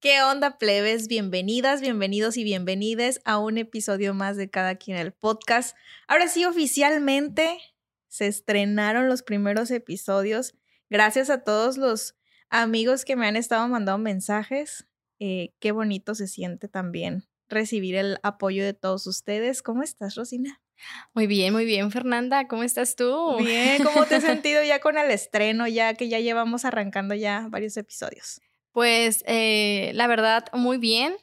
¿Qué onda, plebes? Bienvenidas, bienvenidos y bienvenides a un episodio más de Cada quien el podcast. Ahora sí, oficialmente se estrenaron los primeros episodios. Gracias a todos los amigos que me han estado mandando mensajes. Eh, qué bonito se siente también recibir el apoyo de todos ustedes. ¿Cómo estás, Rosina? Muy bien, muy bien, Fernanda. ¿Cómo estás tú? Bien, ¿cómo te has sentido ya con el estreno, ya que ya llevamos arrancando ya varios episodios? Pues eh, la verdad, muy bien.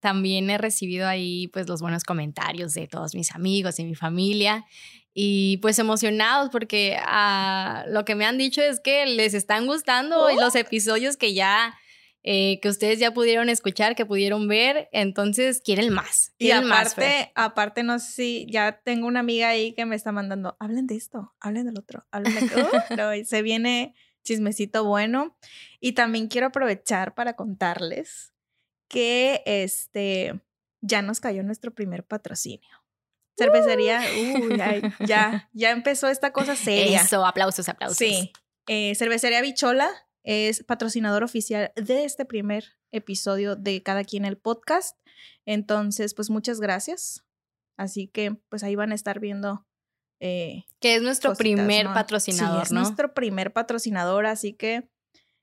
También he recibido ahí pues los buenos comentarios de todos mis amigos y mi familia y pues emocionados porque ah, lo que me han dicho es que les están gustando los episodios que ya eh, que ustedes ya pudieron escuchar, que pudieron ver, entonces quieren más. Y más, aparte, aparte, no sé si ya tengo una amiga ahí que me está mandando, hablen de esto, hablen del otro, hablen de aquello". Pero se viene chismecito bueno. Y también quiero aprovechar para contarles que este ya nos cayó nuestro primer patrocinio. Cervecería, uy, ya, ya, ya empezó esta cosa seria. Eso, aplausos, aplausos. Sí. Eh, Cervecería Bichola es patrocinador oficial de este primer episodio de Cada quien el podcast. Entonces, pues muchas gracias. Así que, pues ahí van a estar viendo. Eh, Que es nuestro cositas, primer ¿no? patrocinador, sí, es ¿no? nuestro primer patrocinador, así que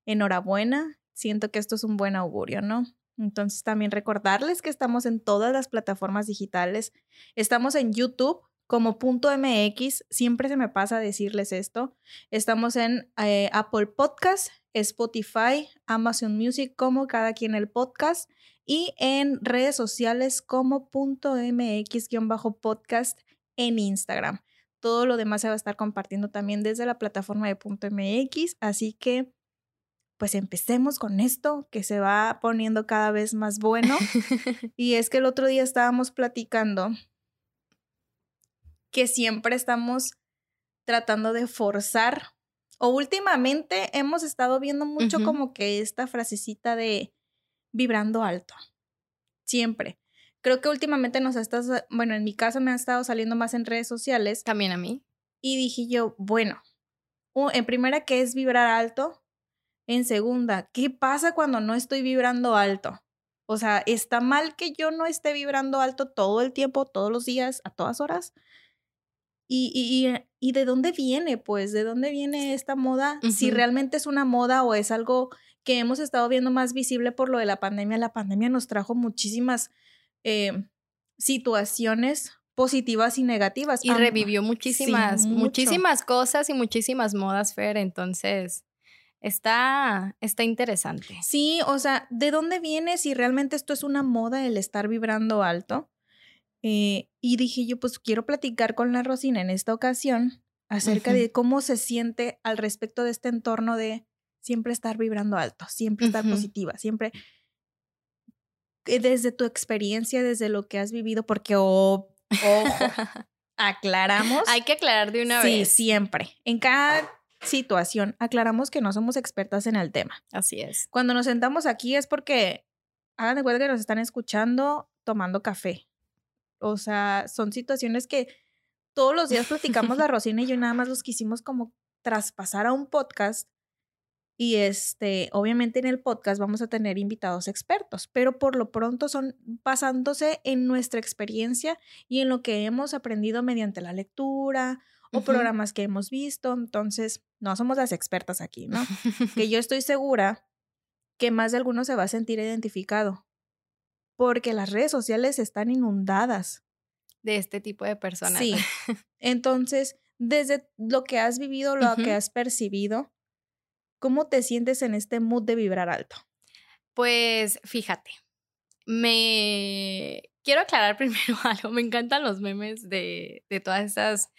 enhorabuena. Siento que esto es un buen augurio, ¿no? Entonces también recordarles que estamos en todas las plataformas digitales. Estamos en YouTube como punto MX. Siempre se me pasa decirles esto. Estamos en eh, Apple Podcast, Spotify, Amazon Music como cada quien el podcast y en redes sociales como punto MX-podcast en Instagram. Todo lo demás se va a estar compartiendo también desde la plataforma de punto MX. Así que, pues empecemos con esto que se va poniendo cada vez más bueno. y es que el otro día estábamos platicando que siempre estamos tratando de forzar o últimamente hemos estado viendo mucho como que esta frasecita de vibrando alto. Siempre. Creo que últimamente nos estado, bueno, en mi caso me ha estado saliendo más en redes sociales También a mí. y dije yo, bueno, en primera, ¿qué es vibrar alto? En segunda, ¿qué pasa cuando no estoy vibrando alto? O sea, ¿está mal que yo no esté vibrando alto todo el tiempo, todos los días, a todas horas? ¿Y, y, y, de dónde viene, pues? ¿De dónde viene esta moda? Si realmente es una moda o es algo que hemos estado viendo más visible por lo de la pandemia. La pandemia nos trajo muchísimas eh, situaciones positivas y negativas. Y revivió muchísimas, muchísimas cosas y muchísimas modas, Fer. Entonces, está, está interesante. Sí, o sea, ¿de dónde viene si realmente esto es una moda el estar vibrando alto? Eh, y dije yo, pues quiero platicar con la Rosina en esta ocasión acerca de cómo se siente al respecto de este entorno de siempre estar vibrando alto, siempre estar positiva, siempre desde tu experiencia, desde lo que has vivido, porque oh, ojo, aclaramos. Hay que aclarar de una sí, vez. siempre. En cada situación aclaramos que no somos expertas en el tema. Así es. Cuando nos sentamos aquí es porque hagan de cuenta que nos están escuchando tomando café. O sea, son situaciones que todos los días platicamos la Rosina y yo nada más los quisimos como traspasar a un podcast. Y este, obviamente en el podcast vamos a tener invitados expertos, pero por lo pronto son basándose en nuestra experiencia y en lo que hemos aprendido mediante la lectura o programas que hemos visto. Entonces, no somos las expertas aquí, ¿no? que yo estoy segura que más de alguno se va a sentir identificado. Porque las redes sociales están inundadas. de este tipo de personas. Sí. Entonces, desde lo que has vivido, lo que has percibido, ¿cómo te sientes en este mood de vibrar alto? Pues fíjate, me quiero aclarar primero algo. Me encantan los memes de, de todas estas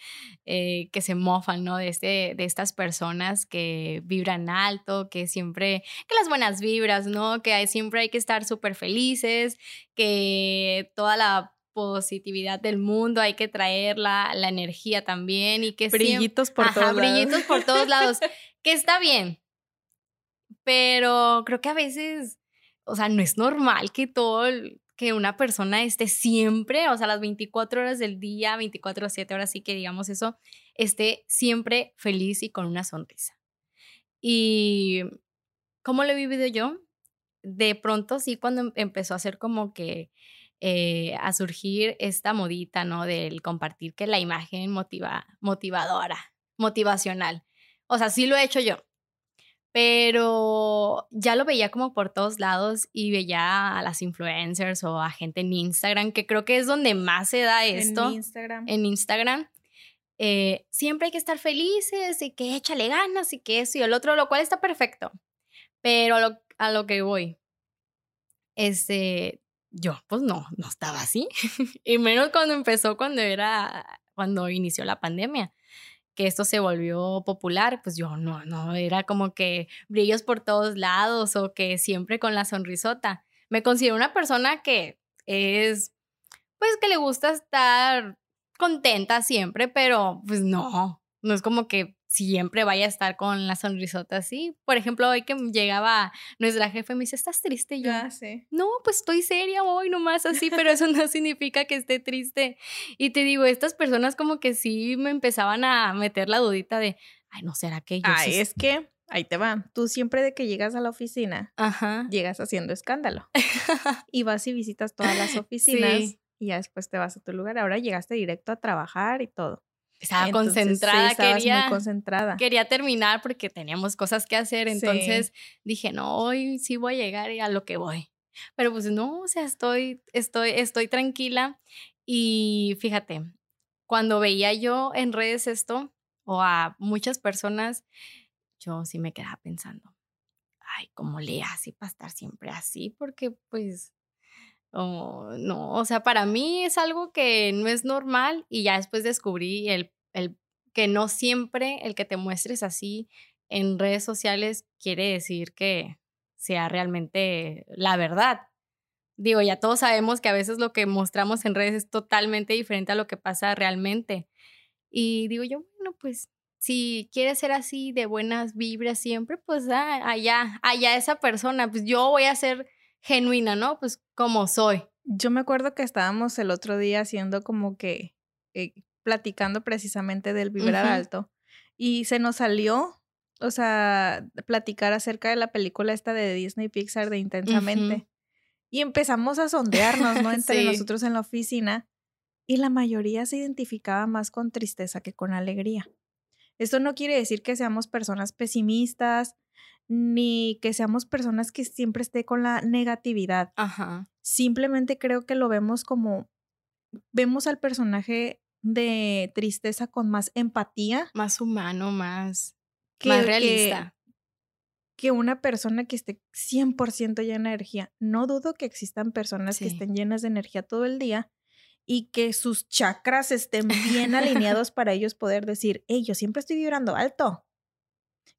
eh, que se mofan, ¿no? De, este, de estas personas que vibran alto, que siempre, que las buenas vibras, ¿no? Que hay, siempre hay que estar súper felices, que toda la positividad del mundo hay que traerla, la energía también y que brillitos por todos brillitos lados. por todos lados, que está bien. Pero creo que a veces, o sea, no es normal que todo que una persona esté siempre, o sea, las 24 horas del día, 24 o 7 horas, sí que digamos eso, esté siempre feliz y con una sonrisa. Y ¿cómo lo he vivido yo? De pronto sí, cuando em, empezó a ser como que eh, a surgir esta modita, ¿no? Del compartir que la imagen motiva, motivadora, motivacional. O sea, sí lo he hecho yo pero ya lo veía como por todos lados y veía a las influencers o a gente en Instagram, que creo que es donde más se da esto. En Instagram. En Instagram. Eh, siempre hay que estar felices y que échale ganas y que eso y el otro, lo cual está perfecto. Pero a lo, a lo que voy, este, yo pues no, no estaba así. y menos cuando empezó, cuando era, cuando inició la pandemia que esto se volvió popular, pues yo no, no, era como que brillos por todos lados o que siempre con la sonrisota. Me considero una persona que es, pues que le gusta estar contenta siempre, pero pues no, no es como que siempre vaya a estar con la sonrisota así. Por ejemplo, hoy que llegaba nuestra jefe me dice, ¿estás triste? Y yo, Ya sé. no, pues estoy seria hoy nomás así, pero eso no significa que esté triste. Y te digo, estas personas como que sí me empezaban a meter la dudita de, ay, no será que yo Ay, sí es que, ahí te va. Tú siempre de que llegas a la oficina, Ajá. llegas haciendo escándalo. y vas y visitas todas las oficinas Sí. y ya después te vas a tu lugar. Ahora llegaste directo a trabajar y todo. Estaba Entonces, sí, concentrada, estabas quería, muy concentrada. quería terminar porque teníamos cosas que hacer, Sí. entonces dije, no, hoy sí voy a llegar y a lo que voy. Pero pues no, o sea, estoy, estoy, estoy tranquila y fíjate, cuando veía yo en redes esto o a muchas personas, yo sí me quedaba pensando, ay, ¿cómo le hace para estar siempre así? Porque pues Oh, no, o sea, para mí es algo que no es normal y ya después descubrí el, el que no siempre el que te muestres así en redes sociales quiere decir que sea realmente la verdad. Digo, ya todos sabemos que a veces lo que mostramos en redes es totalmente diferente a lo que pasa realmente. Y digo yo, bueno, pues si quieres ser así de buenas vibras siempre, pues ah, allá, allá esa persona, pues yo voy a ser genuina, ¿no? Pues como soy. Yo me acuerdo que estábamos el otro día haciendo como que, eh, platicando precisamente del vibrar alto y se nos salió, o sea, platicar acerca de la película esta de Disney Pixar de Intensamente. Y empezamos a sondearnos, ¿no? Entre Sí. nosotros en la oficina y la mayoría se identificaba más con tristeza que con alegría. Esto no quiere decir que seamos personas pesimistas ni que seamos personas que siempre esté con la negatividad. Ajá. Simplemente creo que lo vemos como vemos al personaje de tristeza con más empatía Más humano, más, que, más realista. que una persona que esté 100% llena de energía. No dudo que existan personas que estén llenas de energía todo el día y que sus chakras estén bien alineados para ellos poder decir, hey, yo siempre estoy vibrando alto.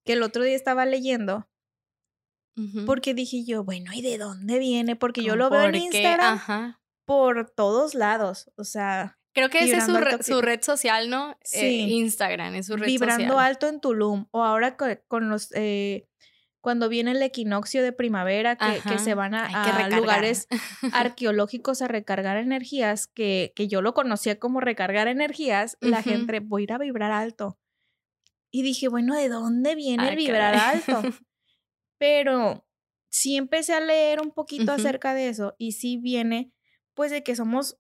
Que el otro día estaba leyendo Ujú. porque dije yo, bueno, ¿y de dónde viene? Porque yo lo veo en Instagram Ajá. por todos lados. O sea, Creo que esa es su, re- su red social, ¿no? Eh, Sí. Instagram es su red vibrando social. alto en Tulum. O ahora co- con, los... eh, cuando viene el equinoccio de primavera, que, que se van a, lugares arqueológicos a recargar energías, que, que yo lo conocía como recargar energías, la Ujú. gente, voy a ir a vibrar alto. Y dije, bueno, ¿de dónde viene Ah, el vibrar caray. alto? Pero sí empecé a leer un poquito acerca de eso y sí viene pues de que somos,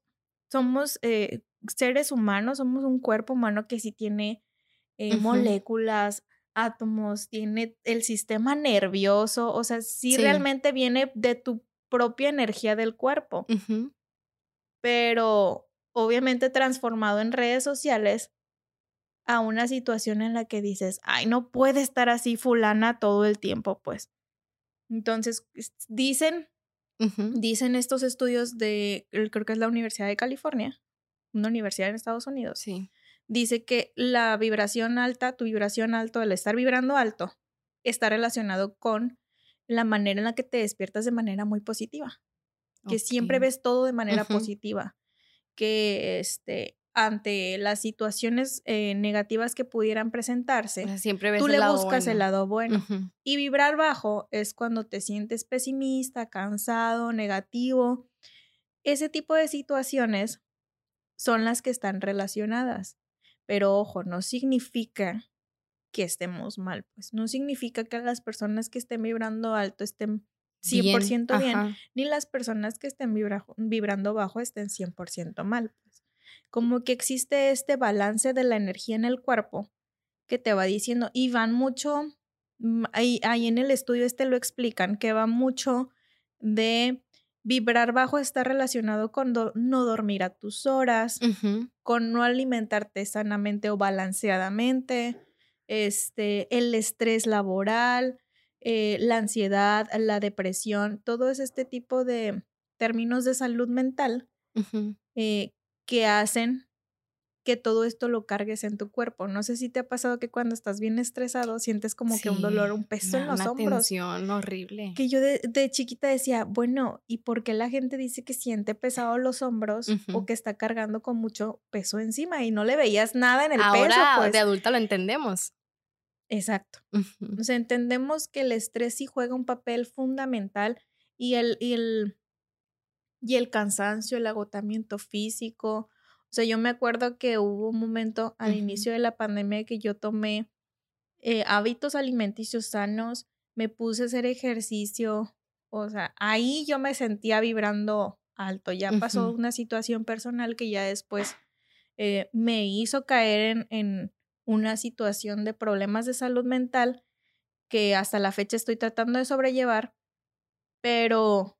somos eh, seres humanos, somos un cuerpo humano que sí tiene eh, moléculas, átomos, tiene el sistema nervioso, o sea, sí, Sí. realmente viene de tu propia energía del cuerpo, pero obviamente transformado en redes sociales a una situación en la que dices, ay, no puede estar así fulana todo el tiempo, pues. Entonces, es- dicen Dicen estos estudios de, creo que es la Universidad de California, una universidad en Estados Unidos. Sí. Dice que la vibración alta, tu vibración alto, el estar vibrando alto, está relacionado con la manera en la que te despiertas de manera muy positiva. Que siempre ves todo de manera positiva. Que este, ante las situaciones eh, negativas que pudieran presentarse, siempre ves tú el le lado buscas el bueno. lado bueno. Y vibrar bajo es cuando te sientes pesimista, cansado, negativo. Ese tipo de situaciones son las que están relacionadas. Pero ojo, no significa que estemos mal, pues no significa que las personas que estén vibrando alto estén 100% bien, ajá. ni las personas que estén vibra- vibrando bajo estén 100% mal. Como que existe este balance de la energía en el cuerpo que te va diciendo, y van mucho, mm, ahí, ahí en el estudio este lo explican, que va mucho de vibrar bajo está relacionado con do- no dormir a tus horas, con no alimentarte sanamente o balanceadamente, este, el estrés laboral, eh, la ansiedad, la depresión, todo es este tipo de términos de salud mental eh, que hacen que todo esto lo cargues en tu cuerpo. No sé si te ha pasado que cuando estás bien estresado sientes como que un dolor, un peso en los una hombros. tensión horrible. Que yo de, de chiquita decía, bueno, ¿y por qué la gente dice que siente pesado los hombros o que está cargando con mucho peso encima y no le veías nada en el Ahora peso? Pues. de adulta lo entendemos. Exacto. Ujú. O sea, entendemos que el estrés sí juega un papel fundamental y el, y el, y el cansancio, el agotamiento físico. O sea, yo me acuerdo que hubo un momento al inicio de la pandemia que yo tomé eh, hábitos alimenticios sanos, me puse a hacer ejercicio. O sea, ahí yo me sentía vibrando alto. Ya pasó una situación personal que ya después eh, me hizo caer en, en una situación de problemas de salud mental que hasta la fecha estoy tratando de sobrellevar, pero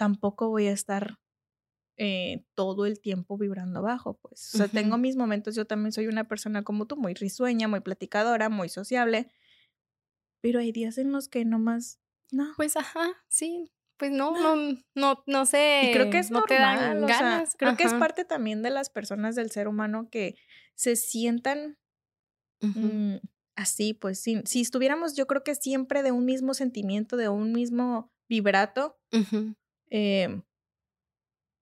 tampoco voy a estar eh, todo el tiempo vibrando bajo, pues. O sea, tengo mis momentos, yo también soy una persona como tú, muy risueña, muy platicadora, muy sociable, pero hay días en los que nomás, no. Pues ajá, sí. Pues no, No. no, no, sé. Y creo que es no normal, o sea, creo que es parte también de las personas del ser humano que se sientan. Mm, así, pues si, si estuviéramos, yo creo que siempre de un mismo sentimiento, de un mismo vibrato, Ujú. Eh,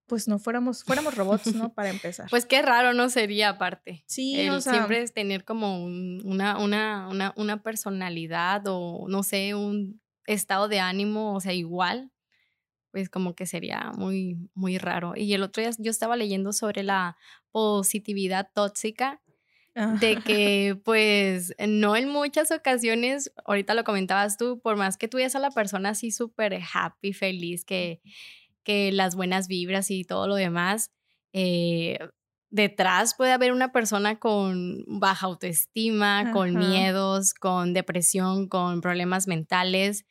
pues no fuéramos, fuéramos robots, ¿no? Para empezar. Pues qué raro no sería aparte. sí, El o sea, siempre es tener como un- una, una, una, una personalidad o no sé, un estado de ánimo, o sea, igual, pues como que sería muy, muy raro. Y el otro día yo estaba leyendo sobre la positividad tóxica, de que pues no en muchas ocasiones, ahorita lo comentabas tú, por más que tú veas a la persona así súper happy, feliz, que, que las buenas vibras y todo lo demás, eh, detrás puede haber una persona con baja autoestima, con miedos, con depresión, con problemas mentales,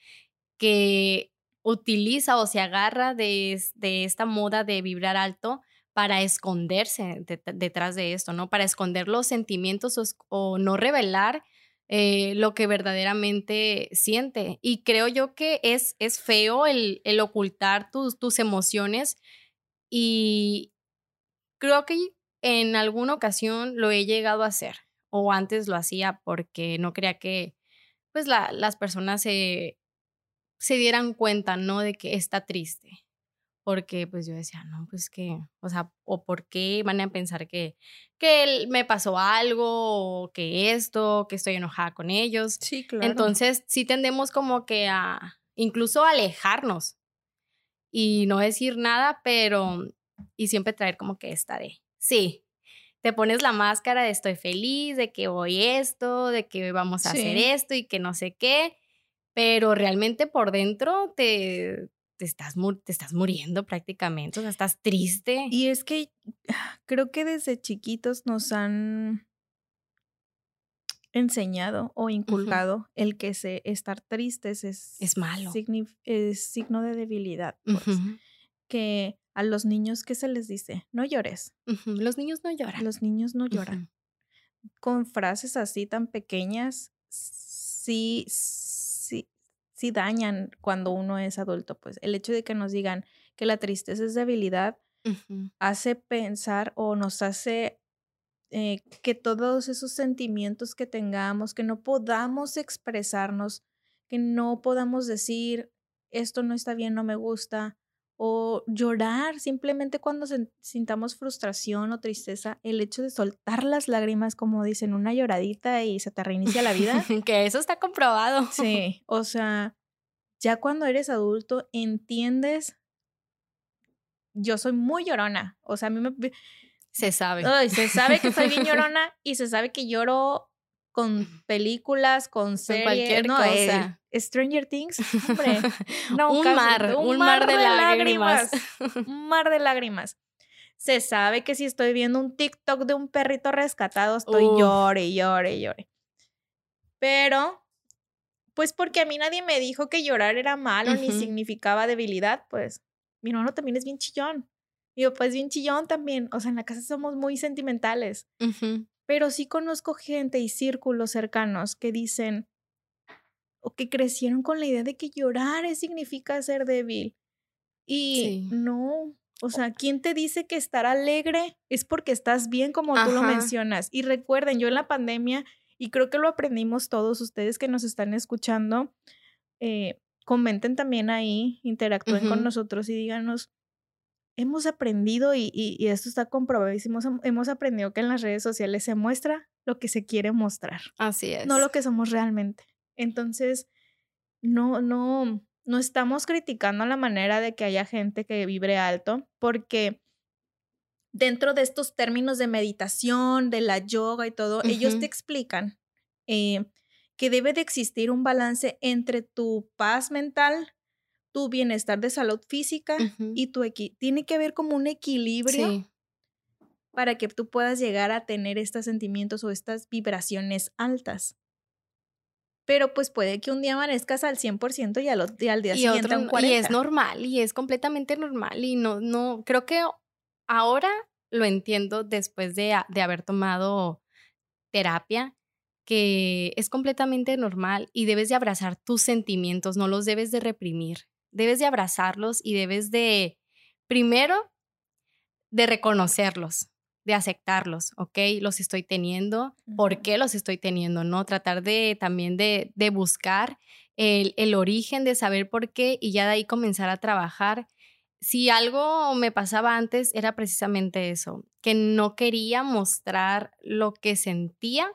que utiliza o se agarra de, de esta moda de vibrar alto para esconderse de- detrás de esto, ¿no? Para esconder los sentimientos o, no revelar eh, lo que verdaderamente siente. Y creo yo que es, es feo el, ocultar tus, tus emociones y creo que en alguna ocasión lo he llegado a hacer o antes lo hacía porque no creía que pues la- las personas se, se dieran cuenta, ¿no? De que está triste porque pues yo decía, no, pues que, o sea, o por qué van a pensar que, que me pasó algo, o que esto, que estoy enojada con ellos. sí, claro. Entonces sí tendemos como que a incluso alejarnos y no decir nada, pero y siempre traer como que esta de, sí, te pones la máscara de estoy feliz, de que voy esto, de que vamos a hacer esto y que no sé qué, pero realmente por dentro te, te, estás, te estás muriendo prácticamente, o sea, estás triste. Y es que ah, creo que desde chiquitos nos han enseñado o inculcado el que se, estar tristes es, Es malo. es signo de debilidad. Pues. Ujú, Que a los niños, ¿qué se les dice? No llores. ujú, Los niños no lloran. Los niños no lloran. Con frases así tan pequeñas, sí, sí, sí dañan cuando uno es adulto, pues el hecho de que nos digan que la tristeza es debilidad hace pensar o nos hace eh, que todos esos sentimientos que tengamos, que no podamos expresarnos, que no podamos decir, esto no está bien, no me gusta, o llorar simplemente cuando sintamos frustración o tristeza, el hecho de soltar las lágrimas, como dicen, una lloradita y se te reinicia la vida. que eso está comprobado. Sí, o sea, ya cuando eres adulto entiendes, yo soy muy llorona, o sea, a mí me... Se sabe. se sabe que soy bien llorona y se sabe que lloro con películas, con series, cualquier no, cosa. Stranger Things, hombre, no, un, mar, un, mar, de, lágrimas. un mar de lágrimas. Se sabe que si estoy viendo un TikTok de un perrito rescatado, estoy llore, llore, llore. Pero, pues porque a mí nadie me dijo que llorar era malo ni significaba debilidad, pues mi hermano también es bien chillón. Mi papá es bien chillón también. O sea, en la casa somos muy sentimentales. Pero sí conozco gente y círculos cercanos que dicen o que crecieron con la idea de que llorar significa ser débil. Y no, o sea, ¿quién te dice que estar alegre es porque estás bien como tú lo mencionas? Y recuerden, yo en la pandemia, y creo que lo aprendimos todos ustedes que nos están escuchando, eh, comenten también ahí, interactúen con nosotros y díganos, hemos aprendido, y, esto está comprobadísimo, hemos aprendido que en las redes sociales se muestra lo que se quiere mostrar. Así es. No lo que somos realmente. Entonces, no, no, no estamos criticando la manera de que haya gente que vibre alto, porque dentro de estos términos de meditación, de la yoga y todo, ellos te explican eh, que debe de existir un balance entre tu paz mental, tu bienestar de salud física y tu equilibrio. Tiene que haber como un equilibrio para que tú puedas llegar a tener estos sentimientos o estas vibraciones altas. Pero pues puede que un día amanezcas al 100% y al, y al día siguiente un 40%. Y es normal, y es completamente normal. Y no, no, creo que ahora lo entiendo después de, de haber tomado terapia, que es completamente normal y debes de abrazar tus sentimientos, no los debes de reprimir debes de abrazarlos y debes de, primero, de reconocerlos, de aceptarlos, ¿ok? Los estoy teniendo, ¿por qué los estoy teniendo? ¿No? Tratar de también de, de buscar el, el, origen, de saber por qué y ya de ahí comenzar a trabajar. Si algo me pasaba antes era precisamente eso, que no quería mostrar lo que sentía,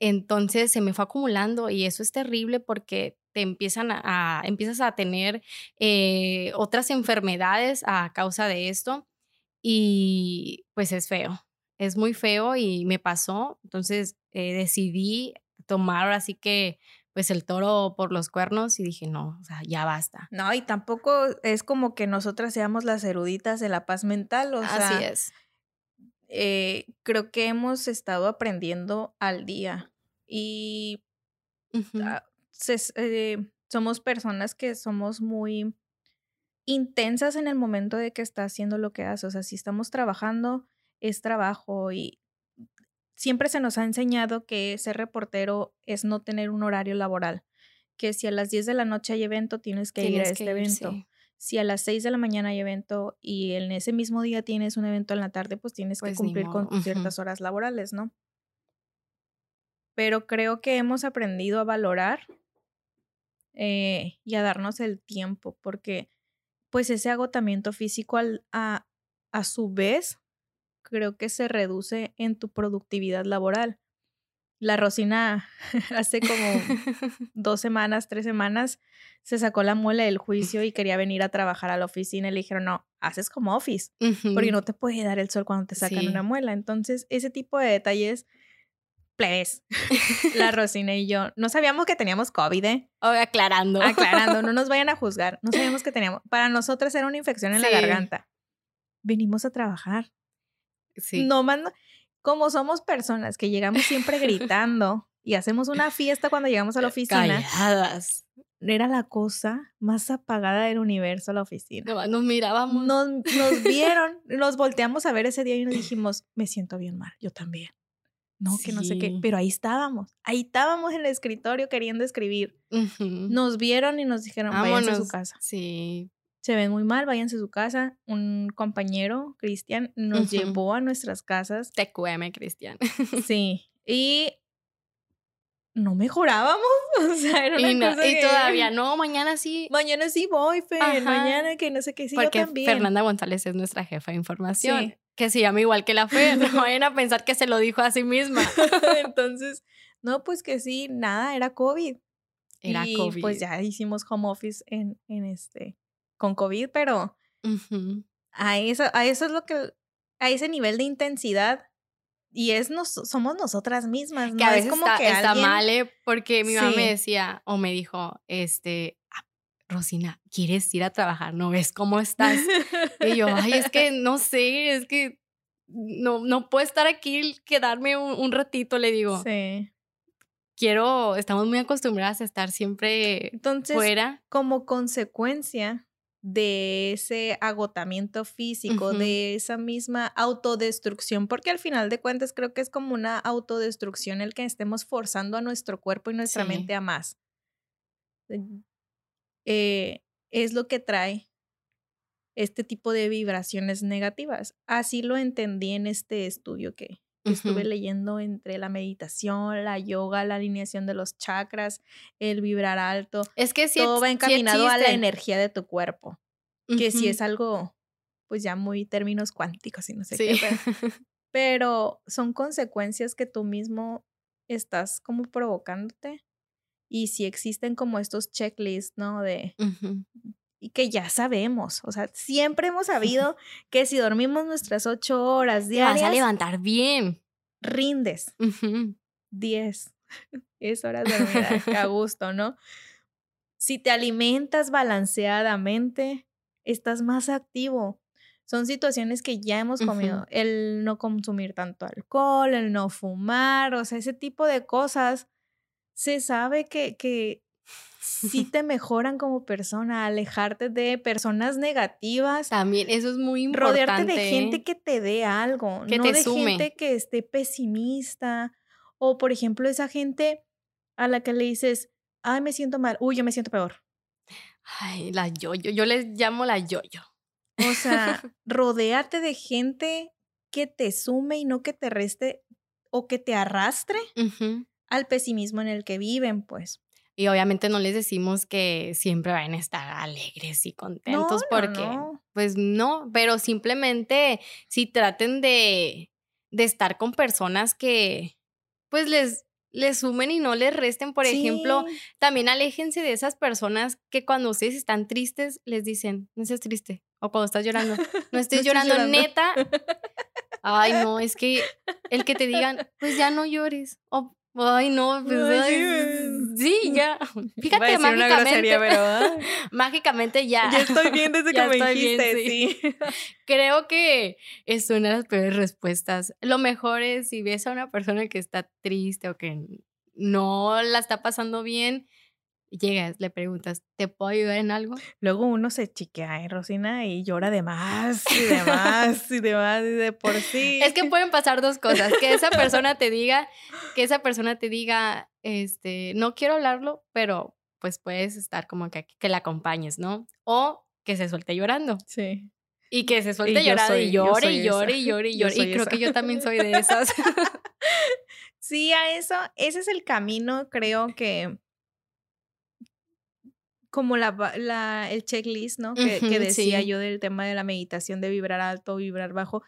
entonces se me fue acumulando y eso es terrible porque te empiezan a, empiezas a tener eh, otras enfermedades a causa de esto y pues es feo, es muy feo y me pasó, entonces eh, decidí tomar ahora sí que pues el toro por los cuernos y dije, no, o sea, ya basta. No, y tampoco es como que nosotras seamos las eruditas de la paz mental, o sea. Así es. Eh, creo que hemos estado aprendiendo al día y eh, somos personas que somos muy intensas en el momento de que está haciendo lo que hace. O sea, si estamos trabajando, es trabajo y siempre se nos ha enseñado que ser reportero es no tener un horario laboral, que si a las 10 de la noche hay evento, tienes que ir a este evento. Si a las 6 de la mañana hay evento y en ese mismo día tienes un evento en la tarde, pues tienes que pues cumplir con ciertas horas laborales, ¿no? Pero creo que hemos aprendido a valorar eh, y a darnos el tiempo, porque pues ese agotamiento físico a, a su vez creo que se reduce en tu productividad laboral. La Rosina hace como dos semanas, tres semanas, se sacó la muela del juicio y quería venir a trabajar a la oficina y le dijeron, no, haces como office, porque no te puede dar el sol cuando te sacan una muela. Entonces, ese tipo de detalles plebes, la Rosina y yo, no sabíamos que teníamos COVID, ¿eh? aclarando. Aclarando, no nos vayan a juzgar. No sabíamos que teníamos. Para nosotros era una infección en la garganta. Venimos a trabajar. Sí. No mando. Como somos personas que llegamos siempre gritando y hacemos una fiesta cuando llegamos a la oficina. Calladas. Era la cosa más apagada del universo la oficina. nos mirábamos. Nos, nos vieron, nos volteamos a ver ese día y nos dijimos, me siento bien mal, yo también no, que no sé qué, pero ahí estábamos, ahí estábamos en el escritorio queriendo escribir. Nos vieron y nos dijeron, váyanse a su casa. Sí. Se ven muy mal, váyanse a su casa. Un compañero, Cristian, nos llevó a nuestras casas. TQM, Cristian. Sí, y no mejorábamos, o sea, era una Y, no- cosa y que- todavía, no, mañana sí. Mañana sí voy, Fer, Ajá. mañana que no sé qué, sí, porque yo también. Fernanda González es nuestra jefa de información. Sí. Que se llama igual que la Fer. No vayan a pensar que se lo dijo a sí misma. Entonces, no, pues que sí, nada, era COVID. Era y COVID. pues ya hicimos home office en, en este, con COVID, pero Ujú. a eso, a eso es lo que, a ese nivel de intensidad, y es nos, somos nosotras mismas, ¿no? Que a es veces como está, que está alguien- mal, ¿eh? porque mi mamá Sí. me decía o me dijo, este, "Ah, Rosina, ¿quieres ir a trabajar? ¿No ves cómo estás? Y yo, ay, es que no sé, es que no, no puedo estar aquí, quedarme un, un ratito, le digo. Sí. Quiero, estamos muy acostumbradas a estar siempre Entonces, fuera. como consecuencia de ese agotamiento físico, de esa misma autodestrucción, porque al final de cuentas creo que es como una autodestrucción el que estemos forzando a nuestro cuerpo y nuestra Sí. mente a más. Eh, es lo que trae este tipo de vibraciones negativas. Así lo entendí en este estudio que, que estuve leyendo entre la meditación, la yoga, la alineación de los chakras, el vibrar alto Es que sí, todo va encaminado a la energía de tu cuerpo, que Ujú. es algo, pues ya muy términos cuánticos y no sé Sí. qué, pero, pero son consecuencias que tú mismo estás como provocándote y sí existen como estos checklists, ¿no? De, y que ya sabemos, o sea, siempre hemos sabido que si dormimos nuestras ocho horas Te vas a diarias, levantar bien. rindes. Ujú. 10. Es horas dormidas, a gusto, ¿no? Si te alimentas balanceadamente, estás más activo. Son situaciones que ya hemos comido. El no consumir tanto alcohol, el no fumar, o sea, ese tipo de cosas. Se sabe que, que sí te mejoran como persona, alejarte de personas negativas, También, eso es muy importante. rodearte de gente ¿eh? que te dé algo, Que no te de sume. gente que esté pesimista o por ejemplo esa gente a la que le dices, ay, me siento mal, uy, yo me siento peor. Ay, la yo-yo. Yo les llamo la yo-yo. O sea, rodéate de gente que te sume y no que te reste o que te arrastre Ujú. Al pesimismo en el que viven, pues. Y obviamente no les decimos que siempre van a estar alegres y No, contentos no, porque, no. pues no, pero simplemente si traten de, de estar con personas que, pues les, les sumen y no les resten. Por ejemplo, Sí. también aléjense de esas personas que cuando ustedes están tristes les dicen, no estés triste. O cuando estás llorando, no estés estés llorando, llorando. neta. Ay, no, es que el que te digan, pues ya no llores. O, ay, no, pues Ay, ay, sí. sí, ya. Fíjate, mágicamente. grosería, pero, mágicamente ya. ya estoy bien desde que me bien, dijiste, sí. sí. Creo que es una de las peores respuestas. Lo mejor es si ves a una persona que está triste o que no la está pasando bien, llegas, le preguntas, ¿te puedo ayudar en algo? Luego uno se chiquea, ¿eh, Rosina? Y llora de más y de más y de más y de por sí. Es que pueden pasar dos cosas, que esa persona te diga, que esa persona te diga, este, no quiero hablarlo, pero pues puedes estar como que, que la acompañes, ¿no? O que se suelte llorando. Sí. Y que se suelte llorando soy- y llore y llore y llore y llore. Creo esa. que yo también soy de esas. Sí, a eso, ese es el camino, creo que como la, la- el checklist, ¿no? Que, decía sí. yo del tema de la meditación de vibrar alto, vibrar bajo.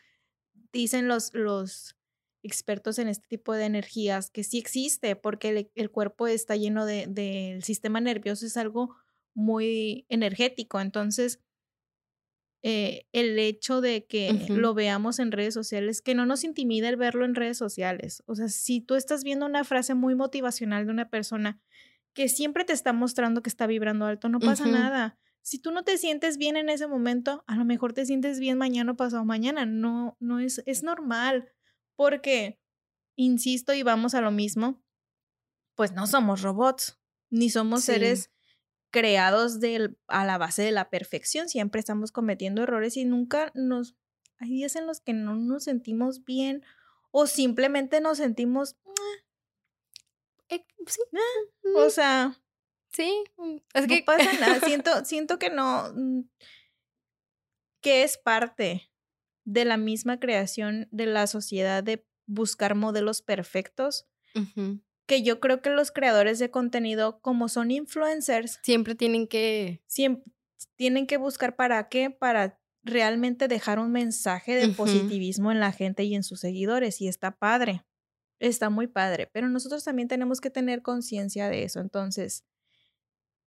Dicen los, los expertos en este tipo de energías que sí existe, porque el, el cuerpo está lleno de- del sistema nervioso, es algo muy energético. Entonces, eh, el hecho de que lo veamos en redes sociales, que no nos intimida el verlo en redes sociales. O sea, si tú estás viendo una frase muy motivacional de una persona que siempre te está mostrando que está vibrando alto, no pasa nada. Si tú no te sientes bien en ese momento, a lo mejor te sientes bien mañana o pasado mañana. No, no es, es normal. Porque, insisto, y vamos a lo mismo, pues no somos robots, ni somos Sí. seres creados del- a la base de la perfección. Siempre estamos cometiendo errores y nunca nos... Hay días en los que no nos sentimos bien o simplemente nos sentimos, Eh, sí, o sea, sí. mm, Es no que pasa nada. Siento, siento que no, mm, que es parte de la misma creación de la sociedad de buscar modelos perfectos, que yo creo que los creadores de contenido, como son influencers, siempre tienen que. siempre tienen que buscar para qué, para realmente dejar un mensaje de positivismo en la gente y en sus seguidores. Y está padre, está muy padre, pero nosotros también tenemos que tener conciencia de eso. Entonces,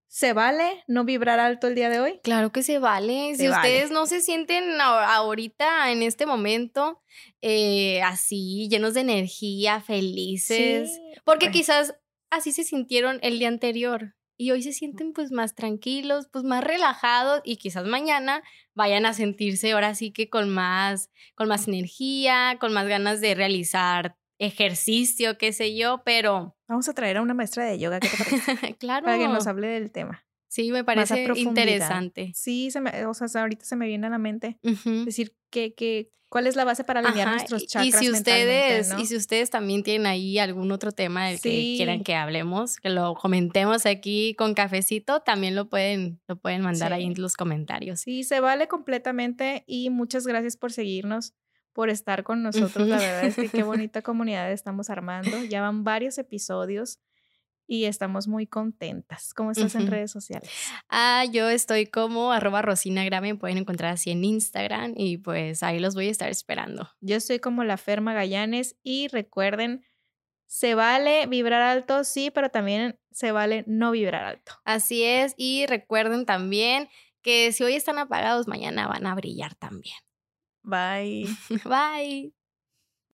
¿se vale no vibrar alto el día de hoy? Claro que se vale. Se si vale. ustedes no se sienten ahorita, en este momento, eh, así, llenos de energía, felices, Sí, porque quizás así se sintieron el día anterior y hoy se sienten pues más tranquilos, pues más relajados y quizás mañana vayan a sentirse ahora sí que con más, con más energía, con más ganas de realizar ejercicio, qué sé yo, pero Vamos a traer a una maestra de yoga, ¿qué te parece? claro. Para que nos hable del tema. Sí, me parece interesante. Sí, se me, o sea, ahorita se me viene a la mente decir que, que cuál es la base para alinear Ajá, nuestros chakras Y si ustedes, ¿no? y si ustedes también tienen ahí algún otro tema del que quieran que hablemos, que lo comentemos aquí con cafecito, también lo pueden, lo pueden mandar ahí en los comentarios. Sí, se vale completamente y muchas gracias por seguirnos, por estar con nosotros. La verdad es que qué bonita comunidad estamos armando. Ya van varios episodios y estamos muy contentas. ¿Cómo estás en redes sociales? Ah, yo estoy como arroba Rosina me pueden encontrar así en Instagram y pues ahí los voy a estar esperando. Yo estoy como la Fer Magallanes y recuerden, se vale vibrar alto, sí, pero también se vale no vibrar alto. Así es, y recuerden también que si hoy están apagados, mañana van a brillar también. Bye. Bye.